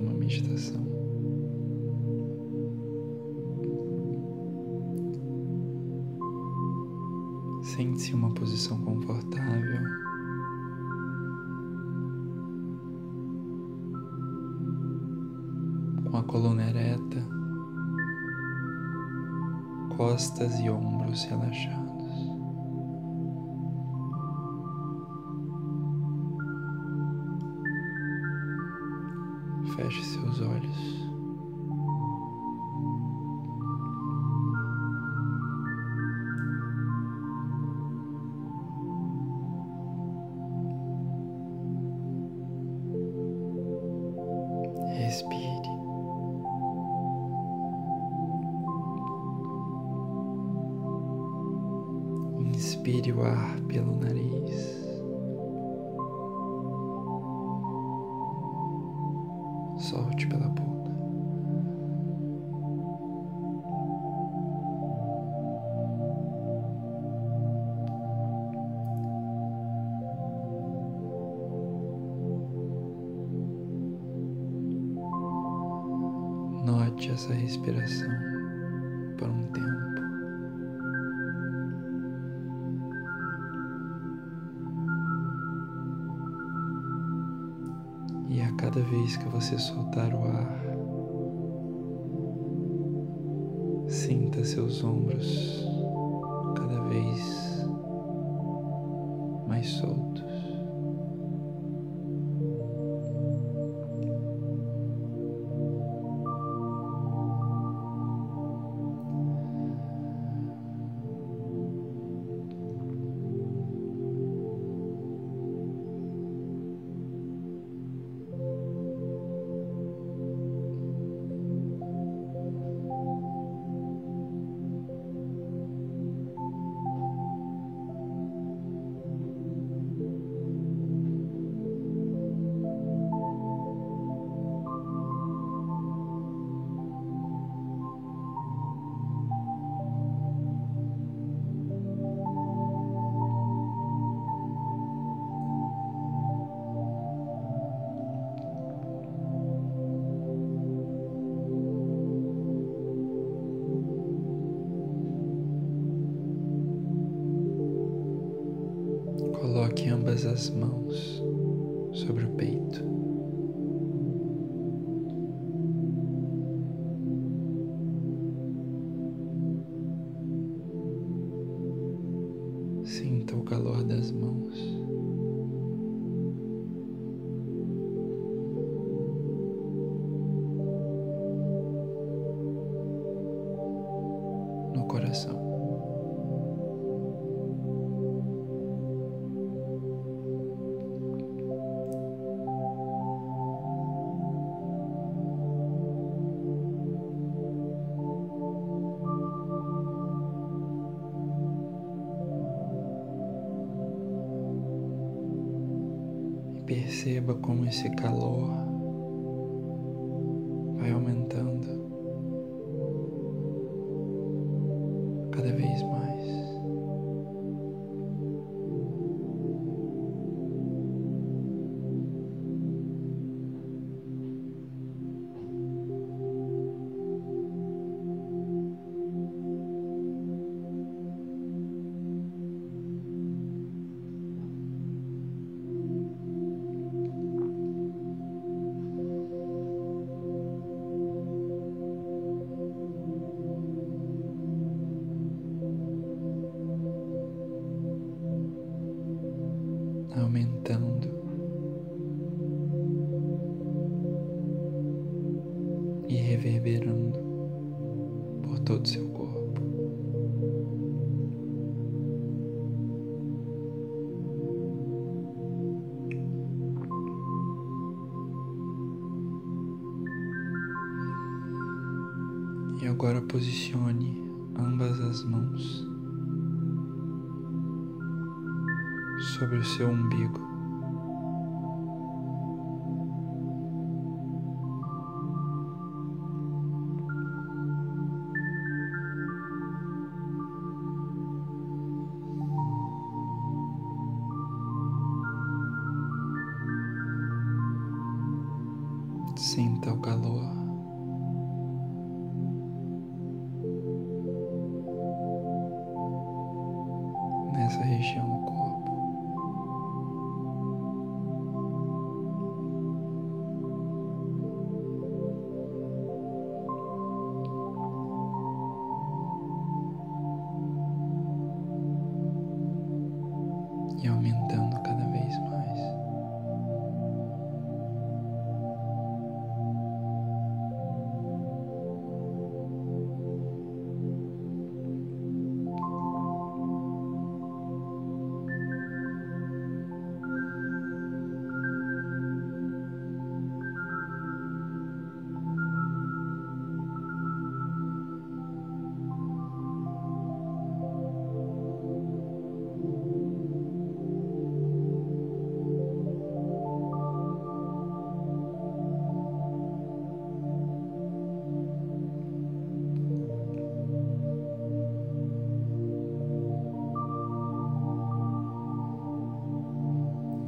uma meditação. Sente-se em uma posição confortável. Com a coluna ereta, costas e ombros relaxados. Feche seus olhos. Solte pela boca. E a cada vez que você soltar o ar, sinta seus ombros cada vez mais soltos. As mãos sobre o peito. Sinta o calor das mãos. Perceba como esse calor reverberando por todo o seu corpo. E agora posicione ambas as mãos sobre o seu umbigo. Sinta o calor.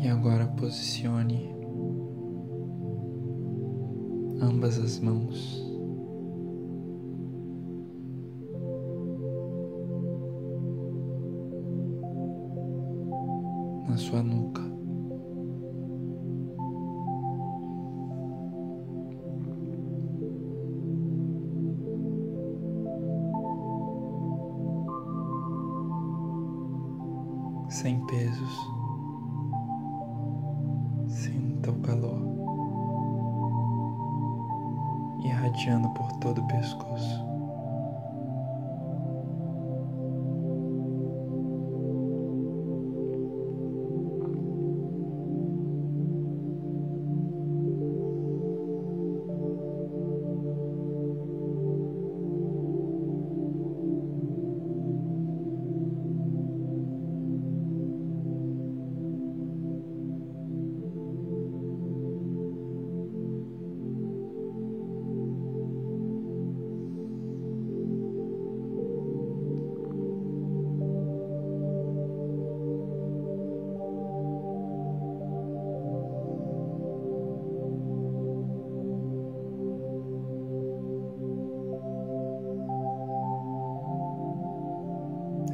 E agora posicione ambas as mãos na sua nuca. Sem pesos. Calor irradiando por todo o pescoço.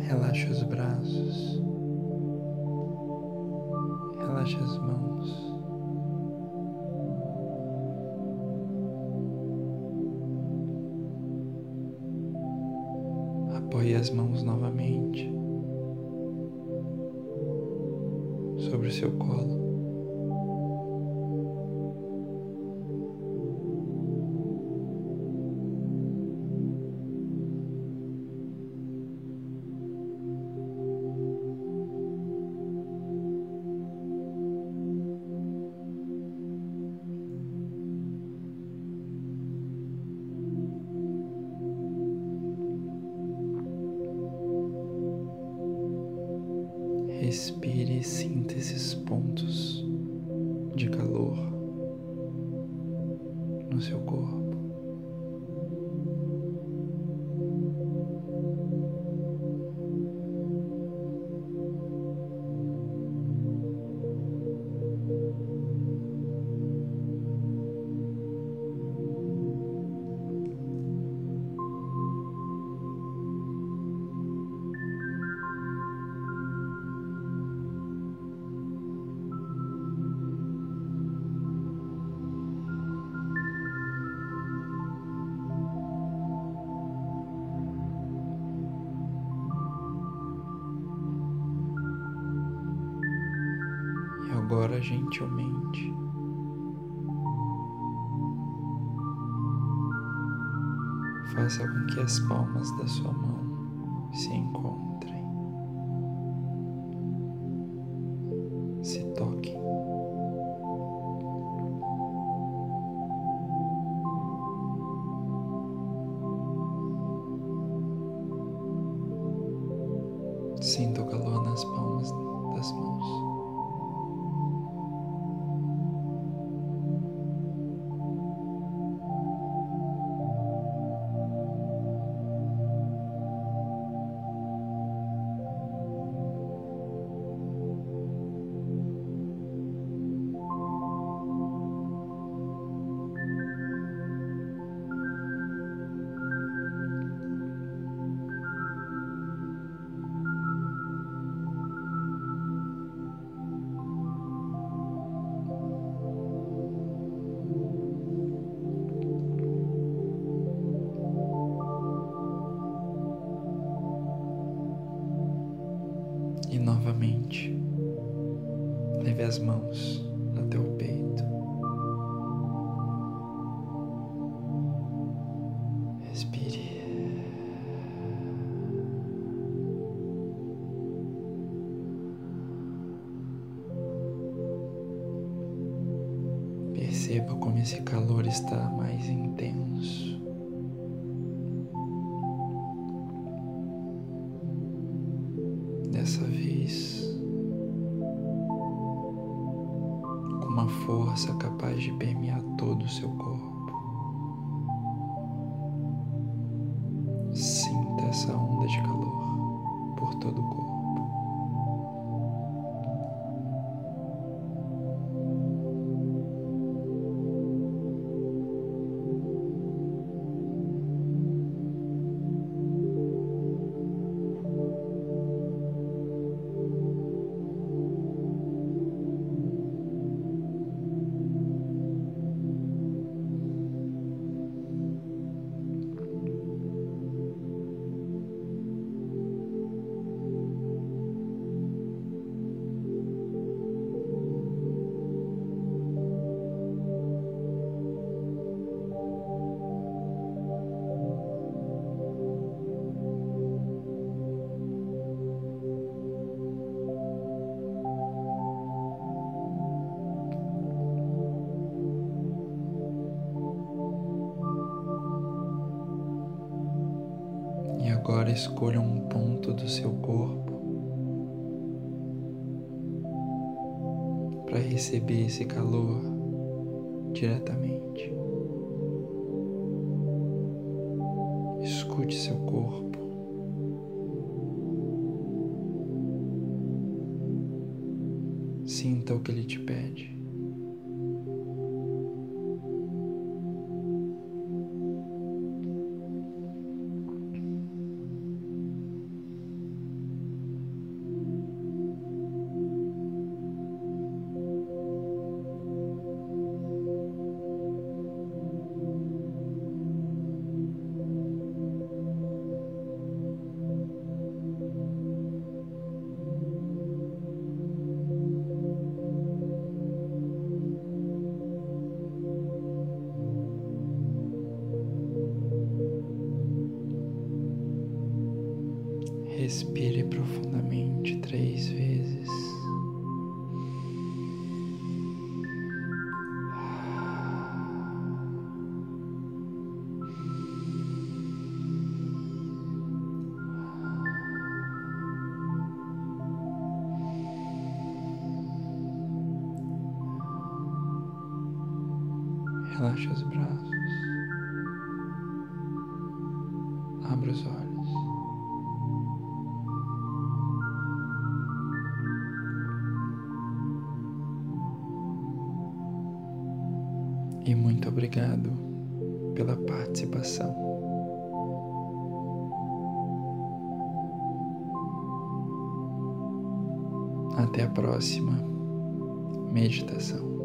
Relaxe os braços, relaxe as mãos. No seu corpo. Agora, gentilmente, faça com que as palmas da sua mão se encontrem, E novamente, leve as mãos até o peito. Dessa vez, com uma força capaz de permear todo o seu corpo. Agora escolha um ponto do seu corpo para receber esse calor diretamente. Escute seu corpo. Sinta o que ele te Relaxe os braços. Abra os olhos. E muito obrigado pela participação. Até a próxima meditação.